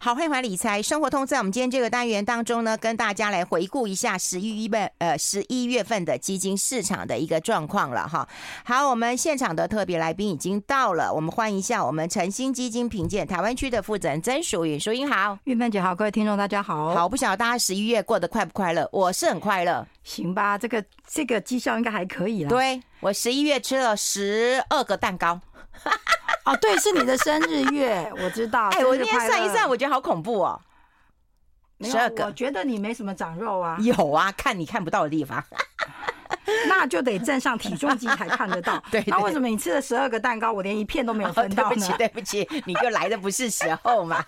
好，欢迎回理财生活通，在我们今天这个单元当中呢，跟大家来回顾一下十一月呃十一月份的基金市场的一个状况了哈。好，我们现场的特别来宾已经到了，我们欢迎一下我们诚心基金评鉴台湾区的负责人曾淑云，淑云好，玉曼姐好，各位听众大家好。好，不晓得大家十一月过得快不快乐？我是很快乐，行吧？这个这个绩效应该还可以了。对，我十一月吃了十二个蛋糕。哦，对，是你的生日月，我知道。哎，我今天算一算，我觉得好恐怖哦。十二个，我觉得你没什么长肉啊。有啊，看你看不到的地方。那就得站上体重机才看得到。对，那为什么你吃了十二个蛋糕，我连一片都没有分到呢？对不起，对不起，你就来的不是时候嘛。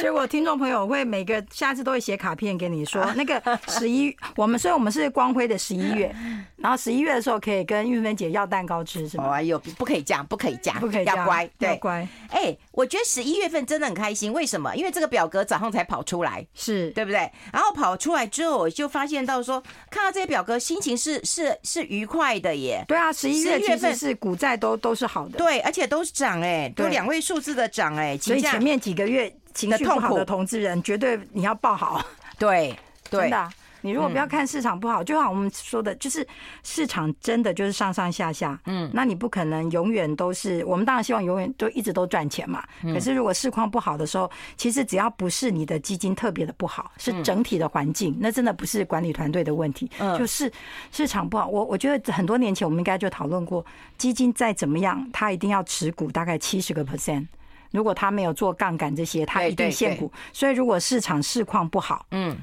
结 果听众朋友会每个下次都会写卡片给你说，那个十一，我们所以我们是光辉的十一月，然后十一月的时候可以跟玉芬姐要蛋糕吃，是吗？哎呦，不可以这样，不可以这样，不可以要乖，对，要乖。哎，我觉得十一月份真的很开心，为什么？因为这个表格早上才跑出来，是对不对？然后跑出来之后，我就发现到说，看到这些表格，心情是是是愉快的耶。对啊，十一月其实是股债都都是好的，对，而且都是涨哎，都两位数字的涨哎，所以前面几个月。情绪不好的投资人，绝对你要抱好。对，对，真的啊。你如果不要看市场不好，就像我们说的，就是市场真的就是上上下下。嗯，那你不可能永远都是。我们当然希望永远都一直都赚钱嘛。可是如果市况不好的时候，其实只要不是你的基金特别的不好，是整体的环境，那真的不是管理团队的问题。就是市场不好。我我觉得很多年前我们应该就讨论过，基金再怎么样，它一定要持股大概七十个 percent。如果他没有做杠杆这些，他一定限股。所以如果市场市况不好，嗯，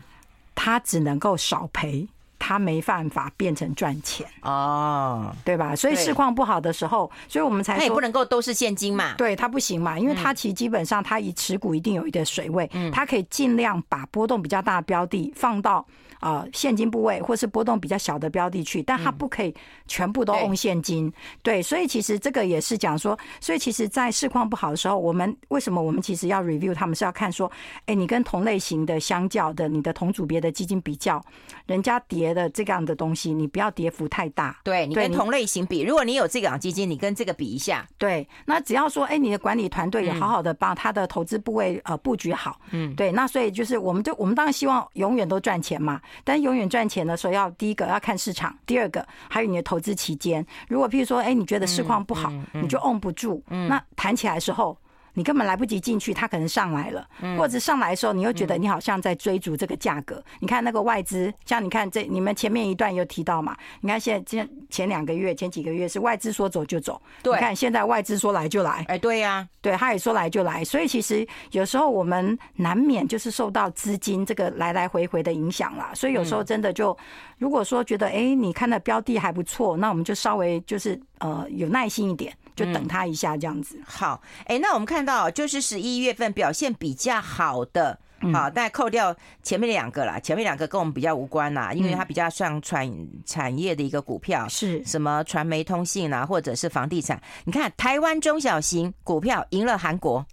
他只能够少赔，他没办法变成赚钱。哦，对吧？所以市况不好的时候，所以我们才说他也不能够都是现金嘛，对他不行嘛，因为他其实基本上他以持股一定有一点水位，嗯。他可以尽量把波动比较大的标的放到。啊、呃，现金部位或是波动比较小的标的去，但它不可以全部都用现金。嗯、对，对，所以其实这个也是讲说，所以其实，在市况不好的时候，我们为什么我们其实要 review？他们是要看说，哎，你跟同类型的相较的，你的同组别的基金比较，人家跌的这样的东西，你不要跌幅太大。对，你跟同类型比，如果你有这个基金，你跟这个比一下。对，那只要说，哎，你的管理团队也好好的把他的投资部位呃布局好。嗯，对，那所以就是，我们就我们当然希望永远都赚钱嘛。但永远赚钱的时候，要第一个要看市场，第二个还有你的投资期间。如果譬如说，哎，你觉得市况不好，你就 on 不住，那弹起来的时候。你根本来不及进去，它可能上来了，或者上来的时候，你又觉得你好像在追逐这个价格。你看那个外资，像你看这你们前面一段有提到嘛？你看现在前前两个月、前几个月是外资说走就走，对，你看现在外资说来就来，哎，对呀，对，他也说来就来。所以其实有时候我们难免就是受到资金这个来来回回的影响啦。所以有时候真的就，如果说觉得哎，你看的标的还不错，那我们就稍微就是呃有耐心一点。就等他一下这样子。嗯、好，哎，那我们看到就是十一月份表现比较好的，好，但扣掉前面两个啦，前面两个跟我们比较无关啦，因为它比较像传产业的一个股票，是。什么传媒通信啊，或者是房地产。你看台湾中小型股票赢了韩国，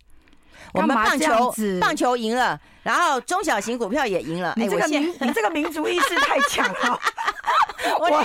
我们棒球棒球赢了，然后中小型股票也赢了。哎，我现你这个民族意识太强了。我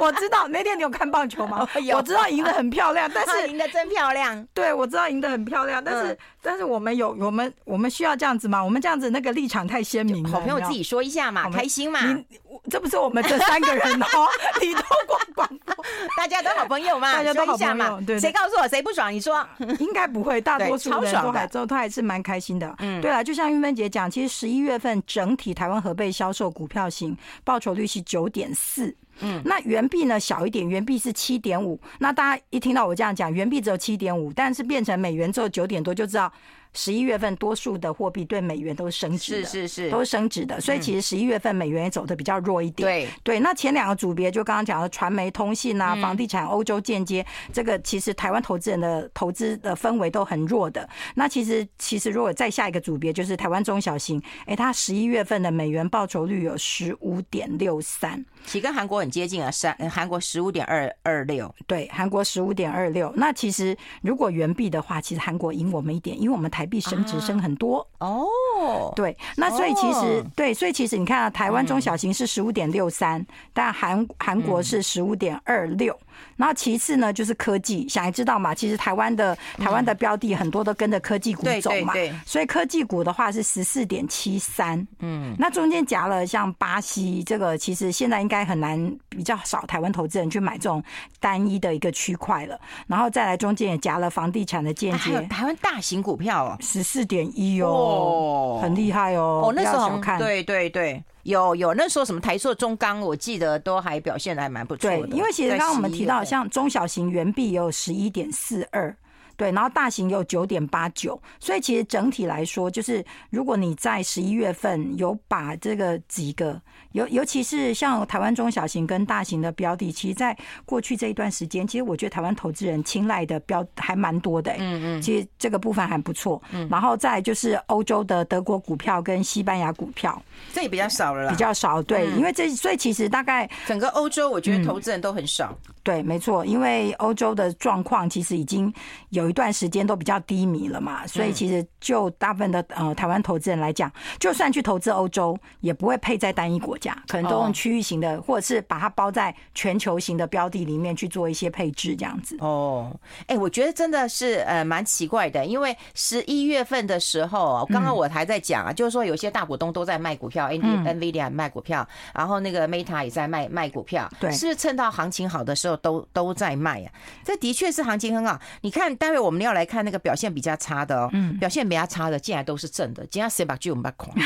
我知道那天你有看棒球吗？我知道赢得很漂亮，但是 赢得真漂亮。对，我知道赢得很漂亮，但是但是我们有我们我们需要这样子吗？我们这样子那个立场太鲜明了。好朋友自己说一下嘛，开心嘛。你这不是我们这三个人哦，你都广广播，大家都好朋友嘛，大家都好朋友。对，谁告诉我谁不爽？你 说应该不会，大多数人都还都他还是蛮开心的。嗯，对了，就像玉芬姐讲，其实十一月份整体台湾合备销售股票型报酬率是九点四。嗯，那原币呢小一点，原币是七点五。那大家一听到我这样讲，原币只有七点五，但是变成美元之后九点多，就知道。十一月份多数的货币对美元都是升值的，是是是，都是升值的。所以其实十一月份美元也走的比较弱一点。对对，那前两个组别就刚刚讲的传媒、通信啊、房地产、欧洲间接，这个其实台湾投资人的投资的氛围都很弱的。那其实其实如果再下一个组别就是台湾中小型，哎，它十一月份的美元报酬率有十五点六三，其实跟韩国很接近啊，三韩国十五点二二六，对，韩国十五点二六。那其实如果元币的话，其实韩国赢我们一点，因为我们台。币升值升很多。哦，对，那所以其实对，所以其实你看啊，台湾中小型是十五点六三，但韩韩国是十五点二六，然后其次呢就是科技，想也知道嘛，其实台湾的台湾的标的很多都跟着科技股走嘛，对对。对，所以科技股的话是十四点七三，嗯，那中间夹了像巴西这个，其实现在应该很难，比较少台湾投资人去买这种单一的一个区块了，然后再来中间也夹了房地产的间接，台湾大型股票哦，十四点一哦，很厉害哦，哦那时候看，对对对。有有，那时候什么台塑、中钢，我记得都还表现的还蛮不错的。对，因为其实刚刚我们提到，像中小型圆币也有十一点四二。对，然后大型有九点八九，所以其实整体来说，就是如果你在十一月份有把这个几个，尤尤其是像台湾中小型跟大型的标的，其实在过去这一段时间，其实我觉得台湾投资人青睐的标还蛮多的。嗯嗯，其实这个部分还不错。嗯，然后再就是欧洲的德国股票跟西班牙股票，这也比较少了啦。比较少，对，因为这所以其实大概整个欧洲，我觉得投资人都很少。对，没错，因为欧洲的状况其实已经有一段时间都比较低迷了嘛，所以其实就大部分的呃台湾投资人来讲，就算去投资欧洲，也不会配在单一国家，可能都用区域型的，或者是把它包在全球型的标的里面去做一些配置，这样子。哦，哎，我觉得真的是呃蛮奇怪的，因为十一月份的时候，刚刚我还在讲啊，就是说有些大股东都在卖股票，NVIDIA 卖股票，然后那个 Meta 也在卖卖股票，对，是趁到行情好的时候？都都在卖啊，这的确是行情很好。你看，待会我们要来看那个表现比较差的哦，表现比较差的，竟然都是正的。今天谁把剧我们把狂？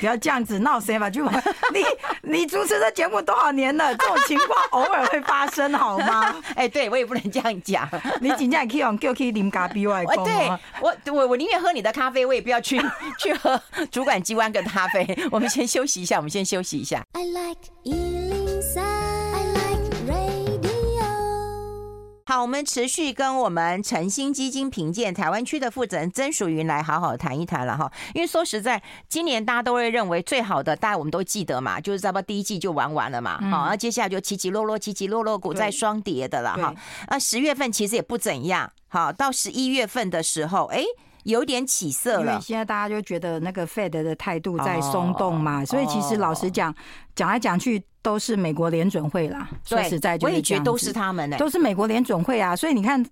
不要这样子闹，谁把剧？你你主持的节目多少年了？这种情况偶尔会发生，好吗？哎，对我也不能这样讲。你今天可以用叫去啉咖啡外公对我我我宁愿喝你的咖啡，我也不要去去喝主管机关的咖啡。我们先休息一下，我们先休息一下。I like 好，我们持续跟我们晨星基金评鉴台湾区的负责人曾淑云来好好谈一谈了哈。因为说实在，今年大家都会认为最好的，大家我们都记得嘛，就是差不多第一季就玩完了嘛。好，那接下来就起起落落，起起落落，股在双跌的了哈。那十月份其实也不怎样，好，到十一月份的时候，哎。有点起色了，现在大家就觉得那个 Fed 的态度在松动嘛，所以其实老实讲，讲来讲去都是美国联准会啦。说实在，我也觉得都是他们，都是美国联准会啊。所以你看，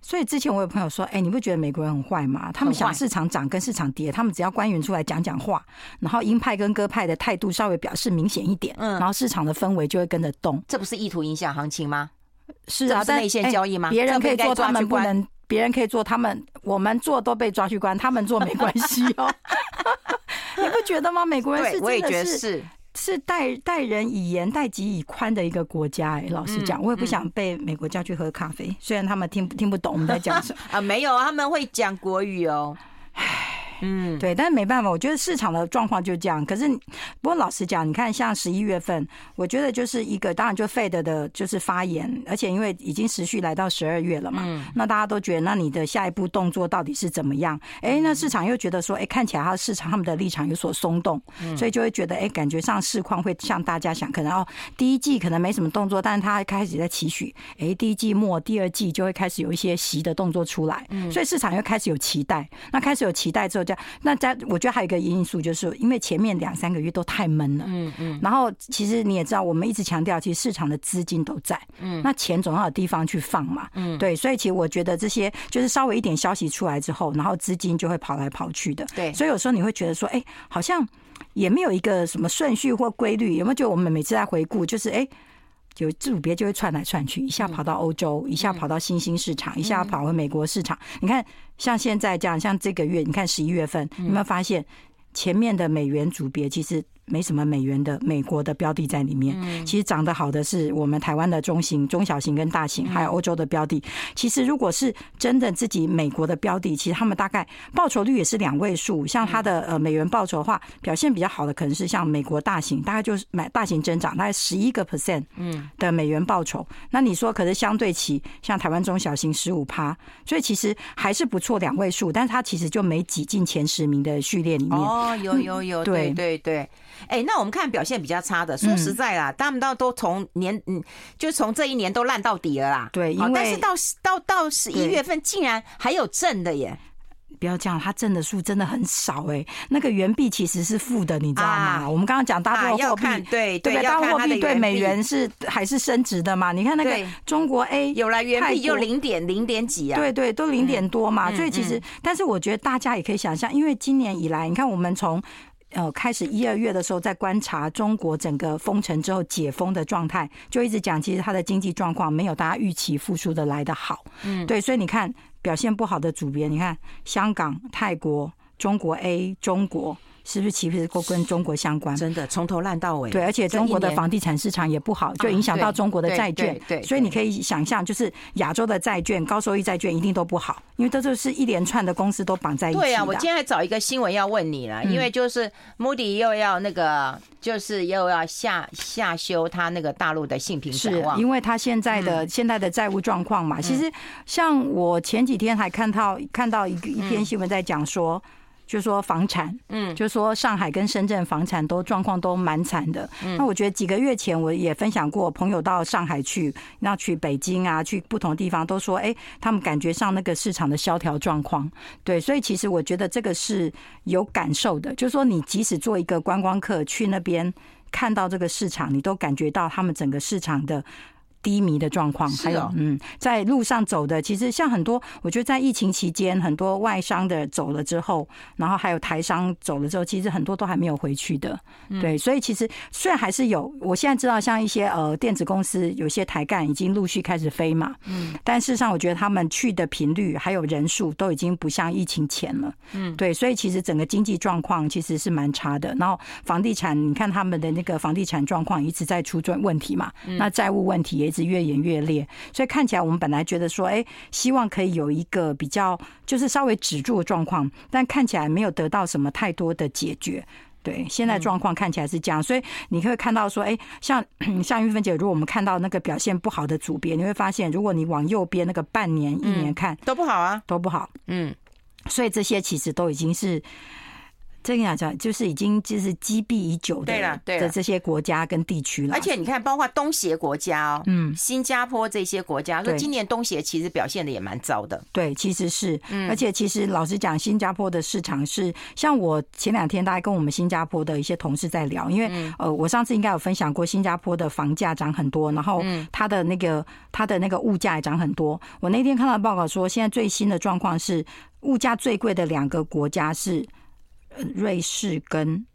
所以之前我有朋友说，哎，你不觉得美国人很坏吗？他们想市场涨跟市场跌，他们只要官员出来讲讲话，然后鹰派跟鸽派的态度稍微表示明显一点，嗯，然后市场的氛围就会跟着动。这不是意图影响行情吗？是啊，但内线交易吗？别人可以做，他们不能。别人可以做，他们我们做都被抓去关，他们做没关系哦。你不觉得吗？美国人是真的是是是待待人以严、待己以宽的一个国家。哎，老实讲，我也不想被美国叫去喝咖啡，虽然他们听听不懂我们在讲什么 啊。没有，他们会讲国语哦。嗯，对，但是没办法，我觉得市场的状况就这样。可是，不过老实讲，你看像十一月份，我觉得就是一个，当然就 Fed 的就是发言，而且因为已经持续来到十二月了嘛，嗯、那大家都觉得，那你的下一步动作到底是怎么样？哎，那市场又觉得说，哎，看起来它的市场他们的立场有所松动，所以就会觉得，哎，感觉上市况会像大家想，可能哦，第一季可能没什么动作，但是它开始在期许，哎，第一季末、第二季就会开始有一些息的动作出来，所以市场又开始有期待。那开始有期待之后，那在我觉得还有一个因素，就是因为前面两三个月都太闷了，嗯嗯，然后其实你也知道，我们一直强调，其实市场的资金都在，嗯，那钱总要有地方去放嘛，嗯，对，所以其实我觉得这些就是稍微一点消息出来之后，然后资金就会跑来跑去的，对，所以有时候你会觉得说，哎，好像也没有一个什么顺序或规律，有没有？就我们每次在回顾，就是哎。就组别就会窜来窜去，一下跑到欧洲，一下跑到新兴市场，一下跑回美国市场。你看，像现在这样，像这个月，你看十一月份，有没有发现前面的美元组别其实？没什么美元的美国的标的在里面，其实涨得好的是我们台湾的中型、中小型跟大型，还有欧洲的标的。其实如果是真的自己美国的标的，其实他们大概报酬率也是两位数。像它的呃美元报酬的话，表现比较好的可能是像美国大型，大概就是买大型增长，大概十一个 percent 的美元报酬。那你说可是相对起像台湾中小型十五趴，所以其实还是不错两位数，但是它其实就没挤进前十名的序列里面。哦，有有有，对对对。哎，那我们看表现比较差的，说实在啦，他们到都从年嗯，就从这一年都烂到底了啦。对，因为但是到到到十一月份竟然还有正的耶。不要这样，它挣的数真的很少哎、欸。那个元币其实是负的，你知道吗？啊、我们刚刚讲大陆货币，对对，大陆货币对美元是还是升值的嘛？你看那个中国 A 有了元币就零点零点几啊，对对，都零点多嘛。所以其实，但是我觉得大家也可以想象，因为今年以来，你看我们从呃开始一二月的时候在观察中国整个封城之后解封的状态，就一直讲，其实它的经济状况没有大家预期复苏的来的好。嗯，对，所以你看。表现不好的组别，你看香港、泰国、中国 A、中国。是不是其实都跟中国相关？真的从头烂到尾。对，而且中国的房地产市场也不好，就影响到中国的债券。对，所以你可以想象，就是亚洲的债券、高收益债券一定都不好，因为这就是一连串的公司都绑在一起。对啊，我今天还找一个新闻要问你了，因为就是 Moody 又要那个，就是又要下下修他那个大陆的信评展望，是因为他现在的现在的债务状况嘛。其实像我前几天还看到看到一个一篇新闻在讲说。就是说房产，嗯，就是说上海跟深圳房产都状况都蛮惨的。那我觉得几个月前我也分享过，朋友到上海去，那去北京啊，去不同地方都说，哎，他们感觉上那个市场的萧条状况。对，所以其实我觉得这个是有感受的，就是说你即使做一个观光客去那边看到这个市场，你都感觉到他们整个市场的。低迷的状况，还有嗯，在路上走的，其实像很多，我觉得在疫情期间，很多外商的走了之后，然后还有台商走了之后，其实很多都还没有回去的。对，所以其实虽然还是有，我现在知道像一些呃电子公司，有些台干已经陆续开始飞嘛，嗯，但事实上我觉得他们去的频率还有人数都已经不像疫情前了，嗯，对，所以其实整个经济状况其实是蛮差的。然后房地产，你看他们的那个房地产状况一直在出状问题嘛，那债务问题也。一直越演越烈，所以看起来我们本来觉得说，哎，希望可以有一个比较，就是稍微止住的状况，但看起来没有得到什么太多的解决。对，现在状况看起来是这样，所以你会看到说，哎，像 像玉芬姐，如果我们看到那个表现不好的组别，你会发现，如果你往右边那个半年、一年看，都不好啊，都不好。嗯，所以这些其实都已经是。这个讲就是已经就是积弊已久的对了，对的这些国家跟地区了。而且你看，包括东协国家哦，嗯，新加坡这些国家，说今年东协其实表现的也蛮糟的。对，其实是，而且其实老实讲，新加坡的市场是像我前两天大概跟我们新加坡的一些同事在聊，因为呃，我上次应该有分享过，新加坡的房价涨很多，然后它的那个它的那个物价也涨很多。我那天看到报告说，现在最新的状况是物价最贵的两个国家是。瑞士跟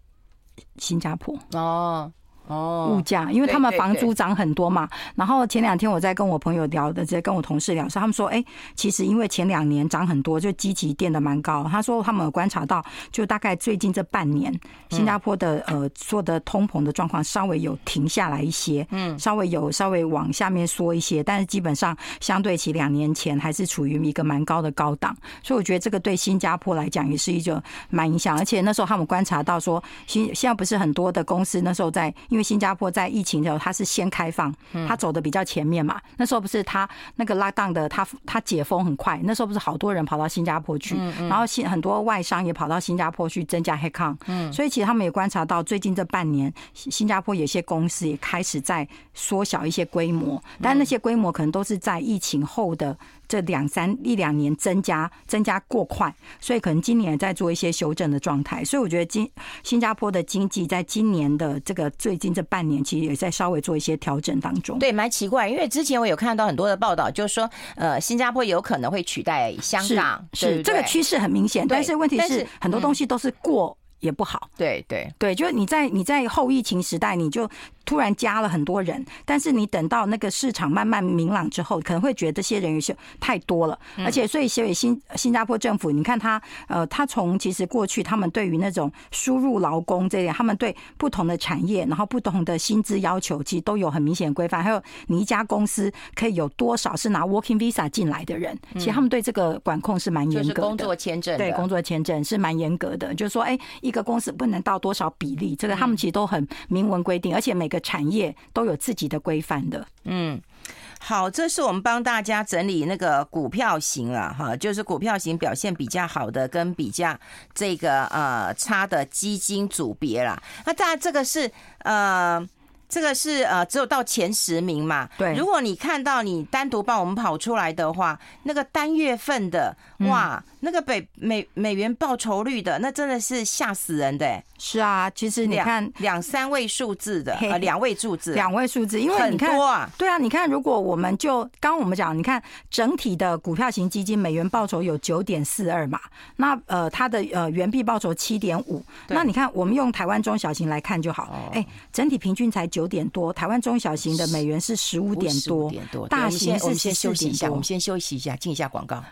新加坡哦。哦，物价，因为他们房租涨很多嘛。然后前两天我在跟我朋友聊的，在跟我同事聊说，他们说，哎，其实因为前两年涨很多，就积极垫的蛮高。他说他们有观察到，就大概最近这半年，新加坡的呃做的通膨的状况稍微有停下来一些，嗯，稍微有稍微往下面缩一些，但是基本上相对起两年前还是处于一个蛮高的高档。所以我觉得这个对新加坡来讲也是一种蛮影响。而且那时候他们观察到说，新现在不是很多的公司那时候在。因为新加坡在疫情的时候，它是先开放，它走的比较前面嘛。那时候不是它那个 lockdown 的，它它解封很快。那时候不是好多人跑到新加坡去，然后新很多外商也跑到新加坡去增加 headcount。嗯，所以其实他们也观察到，最近这半年，新加坡有些公司也开始在缩小一些规模，但那些规模可能都是在疫情后的。这两三一两年增加增加过快，所以可能今年也在做一些修正的状态。所以我觉得今新加坡的经济在今年的这个最近这半年，其实也在稍微做一些调整当中。对，蛮奇怪，因为之前我有看到很多的报道，就是说，呃，新加坡有可能会取代香港，是，是这个趋势很明显。但是问题是，很多东西都是过也不好。对对对，就是你在你在后疫情时代，你就。突然加了很多人，但是你等到那个市场慢慢明朗之后，可能会觉得这些人有些太多了，而且所以所以新新加坡政府，你看他呃，他从其实过去他们对于那种输入劳工这点，他们对不同的产业，然后不同的薪资要求，其实都有很明显的规范。还有你一家公司可以有多少是拿 Working Visa 进来的人，其实他们对这个管控是蛮严格的。就是工作签证，对工作签证是蛮严格的，就是说，哎，一个公司不能到多少比例，这个他们其实都很明文规定，而且每个产业都有自己的规范的。嗯，好，这是我们帮大家整理那个股票型了哈，就是股票型表现比较好的跟比较这个呃差的基金组别啦。那当然这个是呃。这个是呃，只有到前十名嘛。对，如果你看到你单独帮我们跑出来的话，那个单月份的哇，那个北美美元报酬率的，那真的是吓死人的。是啊，其实你看两三位数字的，呃，两位数字，两位数字，因为你看，啊，对啊，你看，如果我们就刚刚我们讲，你看整体的股票型基金美元报酬有九点四二嘛，那呃它的呃原币报酬七点五，那你看我们用台湾中小型来看就好，哎，整体平均才九点多，台湾中小型的美元是十五点多，大型是先休息一下，我们先休息一下，进一下广告。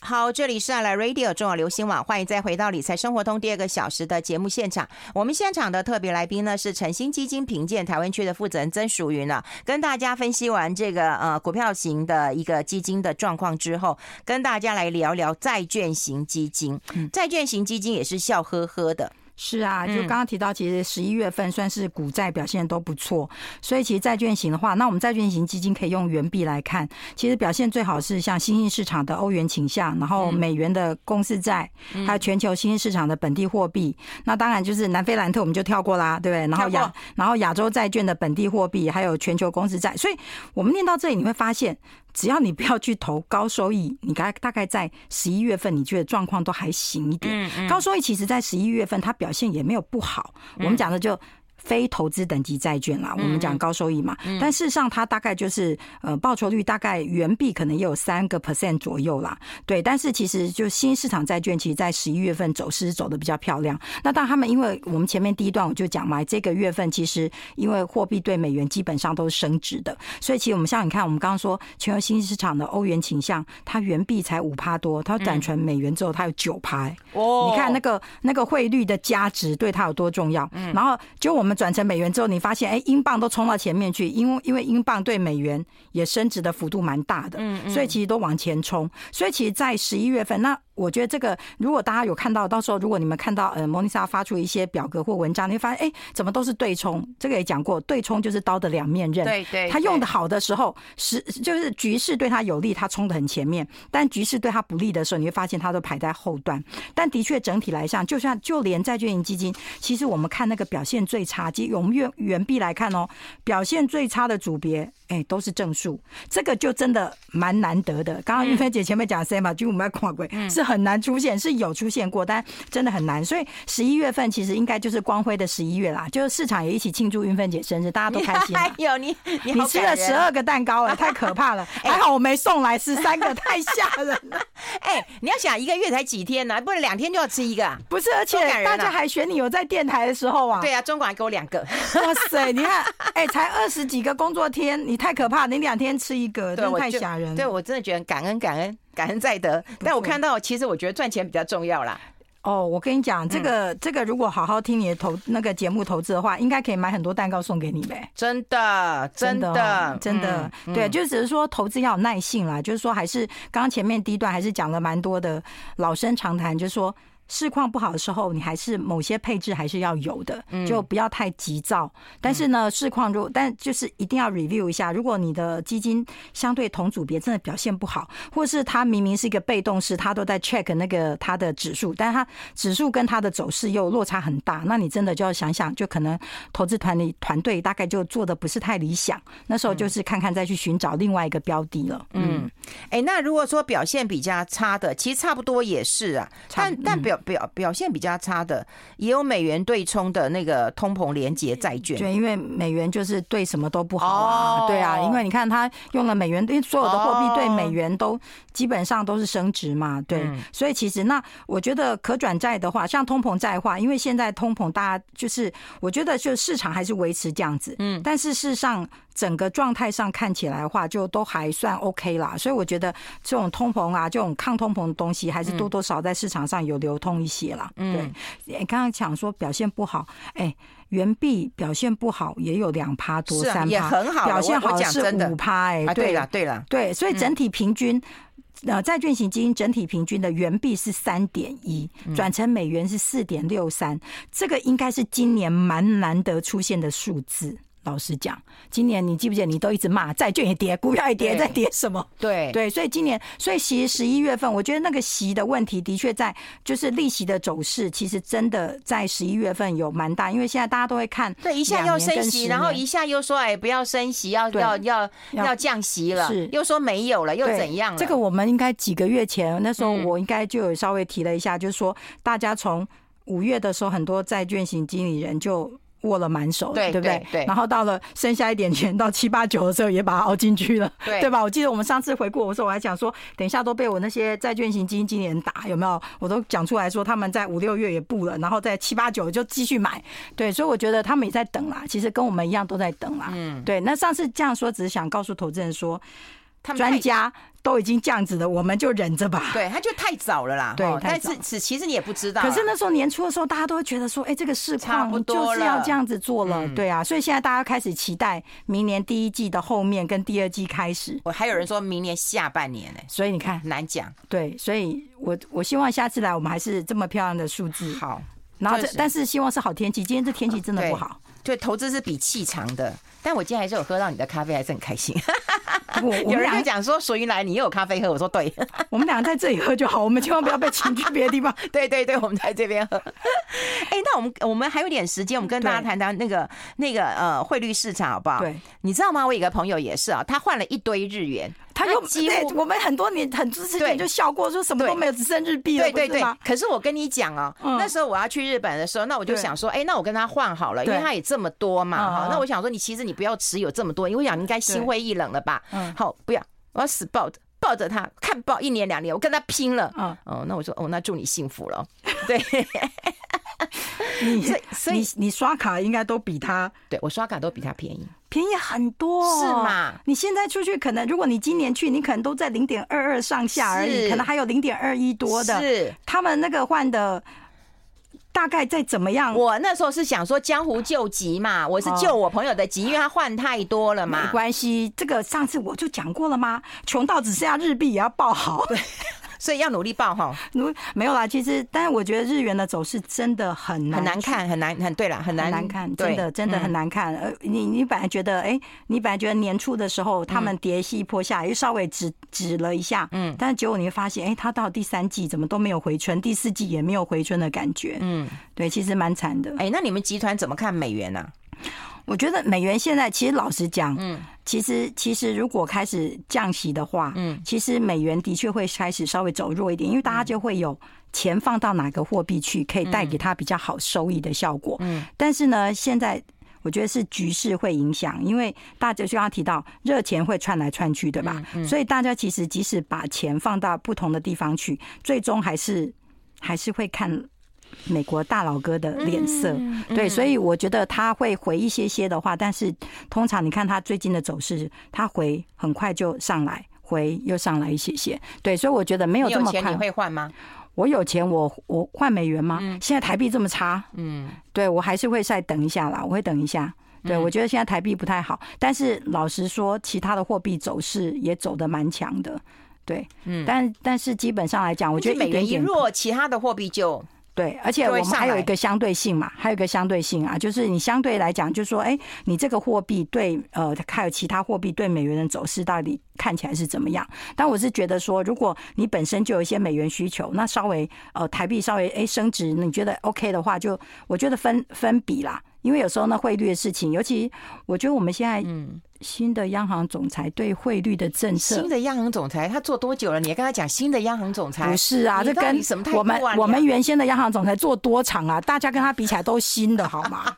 好，这里是爱来 Radio 中广流行网，欢迎再回到理财生活通第二个小时的节目现场。我们现场的特别来宾呢是晨星基金评鉴台湾区的负责人曾淑云呢，跟大家分析完这个呃股票型的一个基金的状况之后，跟大家来聊聊债券型基金。债券型基金也是笑呵呵的。是啊，就刚刚提到，其实十一月份算是股债表现都不错，所以其实债券型的话，那我们债券型基金可以用元币来看，其实表现最好是像新兴市场的欧元倾向，然后美元的公司债，还有全球新兴市场的本地货币。那当然就是南非兰特我们就跳过啦，对不对？然后亚然后亚洲债券的本地货币，还有全球公司债。所以我们念到这里，你会发现。只要你不要去投高收益，你大概大概在十一月份，你觉得状况都还行一点。高收益其实在十一月份它表现也没有不好。我们讲的就。非投资等级债券啦，我们讲高收益嘛，但事实上它大概就是呃报酬率大概元币可能也有三个 percent 左右啦，对。但是其实就新市场债券，其实在十一月份走势走的比较漂亮。那当然他们因为我们前面第一段我就讲嘛，这个月份其实因为货币对美元基本上都是升值的，所以其实我们像你看，我们刚刚说全球新兴市场的欧元倾向，它元币才五趴多，它转成美元之后它有九趴。哦，你看那个那个汇率的价值对它有多重要。然后就我们。转成美元之后，你发现哎，英镑都冲到前面去，因为因为英镑对美元也升值的幅度蛮大的，所以其实都往前冲。所以其实，在十一月份那。我觉得这个，如果大家有看到，到时候如果你们看到，呃，莫妮莎发出一些表格或文章，你会发现，哎，怎么都是对冲？这个也讲过，对冲就是刀的两面刃。对对，他用的好的时候，是就是局势对他有利，他冲的很前面；但局势对他不利的时候，你会发现他都排在后段。但的确，整体来上，就像就连债券型基金，其实我们看那个表现最差，即我们用元币来看哦，表现最差的组别。哎，都是正数，这个就真的蛮难得的。刚刚玉芬姐前面讲 C 嘛，就我们要跨柜是很难出现，是有出现过，但真的很难。所以十一月份其实应该就是光辉的十一月啦，就是市场也一起庆祝云芬姐生日，大家都开心。还有你，你你吃了十二个蛋糕了，太可怕了。还好我没送来十三个，太吓人了。哎，你要想一个月才几天呢？不然两天就要吃一个啊。不是，而且大家还选你有在电台的时候啊。对啊，中广还给我两个。哇塞，你看，哎，才二十几个工作天，你。太可怕！你两天吃一个，真的太吓人。对，我真的觉得感恩感恩 感恩在得。但我看到，其实我觉得赚钱比较重要啦。哦，我跟你讲，这个这个，如果好好听你的投那个节目投资的话，应该可以买很多蛋糕送给你呗。真的，真的，真的，对，就只是说投资要有耐性啦。就是说，还是刚刚前面第一段还是讲了蛮多的老生常谈，就是说。市况不好的时候，你还是某些配置还是要有的，就不要太急躁。但是呢，市况如果但就是一定要 review 一下，如果你的基金相对同组别真的表现不好，或是它明明是一个被动式，它都在 check 那个它的指数，但是它指数跟它的走势又落差很大，那你真的就要想想，就可能投资团里团队大概就做的不是太理想。那时候就是看看再去寻找另外一个标的了。嗯，哎，那如果说表现比较差的，其实差不多也是啊，但但表。表表现比较差的，也有美元对冲的那个通膨连结债券，对，因为美元就是对什么都不好啊，对啊，因为你看他用了美元，因为所有的货币对美元都基本上都是升值嘛，对，所以其实那我觉得可转债的话，像通膨债的话，因为现在通膨大家就是我觉得就市场还是维持这样子，嗯，但是事实上。整个状态上看起来的话，就都还算 OK 啦，所以我觉得这种通膨啊，这种抗通膨的东西，还是多多少在市场上有流通一些啦。嗯，对，刚刚讲说表现不好，哎，元币表现不好也有两趴多三趴，也很好，表现好是五趴，哎，对了对了，对，所以整体平均，呃，债券型基金整体平均的元币是三点一，转成美元是四点六三，这个应该是今年蛮难得出现的数字。老实讲，今年你记不记得你都一直骂债券也跌，股票也跌，在跌什么？对对，所以今年，所以其实十一月份，我觉得那个息的问题的确在，就是利息的走势，其实真的在十一月份有蛮大，因为现在大家都会看，对，一下要升息，然后一下又说哎不要升息，要要要要降息了，是又说没有了，又怎样了？这个我们应该几个月前那时候我应该就有稍微提了一下，就是说大家从五月的时候，很多债券型经理人就。握了满手，对对不对？对。然后到了剩下一点钱，到七八九的时候，也把它熬进去了，对对吧？我记得我们上次回顾的时候，我还讲说，等一下都被我那些债券型基金经理人打，有没有？我都讲出来说，他们在五六月也布了，然后在七八九就继续买。对，所以我觉得他们也在等啦，其实跟我们一样都在等啦。嗯，对。那上次这样说，只是想告诉投资人说。专家都已经这样子了，我们就忍着吧。对，他就太早了啦。对，但是其其实你也不知道。可是那时候年初的时候，大家都会觉得说，哎，这个市况就是要这样子做了。对啊，所以现在大家开始期待明年第一季的后面跟第二季开始。我还有人说明年下半年呢，所以你看难讲。对，所以我我希望下次来我们还是这么漂亮的数字。好，然后这但是希望是好天气。今天这天气真的不好。对，投资是比气长的。但我今天还是有喝到你的咖啡，还是很开心。我有人就讲说，所以来，你又有咖啡喝。我说对，我们两个在这里喝就好，我们千万不要被请去别的地方。对对对，我们在这边喝。哎，那我们我们还有点时间，我们跟大家谈谈那个那个呃汇率市场好不好？对，你知道吗？我有一个朋友也是啊，他换了一堆日元。他又对我们很多年很之前就笑过，说什么都没有，只剩日币了，对对对。可是我跟你讲哦，那时候我要去日本的时候，那我就想说，哎，那我跟他换好了，因为他也这么多嘛，哈。那我想说，你其实你不要持有这么多，因为我想应该心灰意冷了吧？嗯，好，不要，我要死抱着抱着他看报一年两年，我跟他拼了。嗯，哦，那我说，哦，那祝你幸福了。对。你所以你你刷卡应该都比他，对，我刷卡都比他便宜，便宜很多，是吗？你现在出去可能，如果你今年去，你可能都在零点二二上下而已，可能还有零点二一多的。是他们那个换的大概在怎么样？我那时候是想说江湖救急嘛，我是救我朋友的急，因为他换太多了嘛。没关系，这个上次我就讲过了吗？穷到只剩下日币也要报好。对。所以要努力报哈，努没有啦。其实，但是我觉得日元的走势真的很难，很难看，很难，很对啦，很难难看，真的真的很难看。呃，你你本来觉得，哎，你本来觉得年初的时候他们跌一波下来，又稍微止止了一下，嗯，但是结果你会发现，哎，它到第三季怎么都没有回春，第四季也没有回春的感觉，嗯，对，其实蛮惨的。哎，那你们集团怎么看美元呢？我觉得美元现在其实老实讲，嗯，其实其实如果开始降息的话，嗯，其实美元的确会开始稍微走弱一点，因为大家就会有钱放到哪个货币去，可以带给他比较好收益的效果。嗯，但是呢，现在我觉得是局势会影响，因为大家就刚刚提到热钱会窜来窜去，对吧？所以大家其实即使把钱放到不同的地方去，最终还是还是会看。美国大老哥的脸色，对，所以我觉得他会回一些些的话，但是通常你看他最近的走势，他回很快就上来，回又上来一些些，对，所以我觉得没有这么快。你会换吗？我有钱，我我换美元吗？现在台币这么差，嗯，对我还是会再等一下啦，我会等一下。对，我觉得现在台币不太好，但是老实说，其他的货币走势也走得蛮强的，对，嗯，但但是基本上来讲，我觉得美元一弱，其他的货币就。对，而且我们还有一个相对性嘛，还有一个相对性啊，就是你相对来讲，就是说，哎，你这个货币对呃，还有其他货币对美元的走势到底看起来是怎么样？但我是觉得说，如果你本身就有一些美元需求，那稍微呃台币稍微哎升值，你觉得 OK 的话，就我觉得分分比啦。因为有时候呢汇率的事情，尤其我觉得我们现在新的央行总裁对汇率的政策，新的央行总裁他做多久了？你也跟他讲新的央行总裁？不是啊，这跟我们我们原先的央行总裁做多长啊？大家跟他比起来都新的 好吗？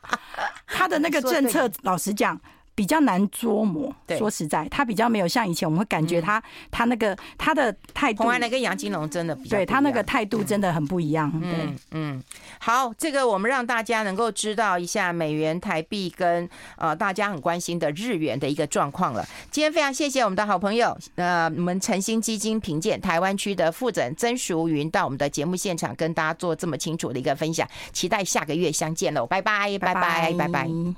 他的那个政策，老实讲。比较难捉摸，说实在，他比较没有像以前，我们会感觉他他那个他的态度，洪安来跟杨金龙真的比较，对他那个态度真的很不一样。对，嗯，好，这个我们让大家能够知道一下美元、台币跟呃大家很关心的日元的一个状况了。今天非常谢谢我们的好朋友，呃，我们诚心基金评鉴台湾区的负责人曾淑云到我们的节目现场跟大家做这么清楚的一个分享，期待下个月相见喽，拜拜，拜拜，拜拜。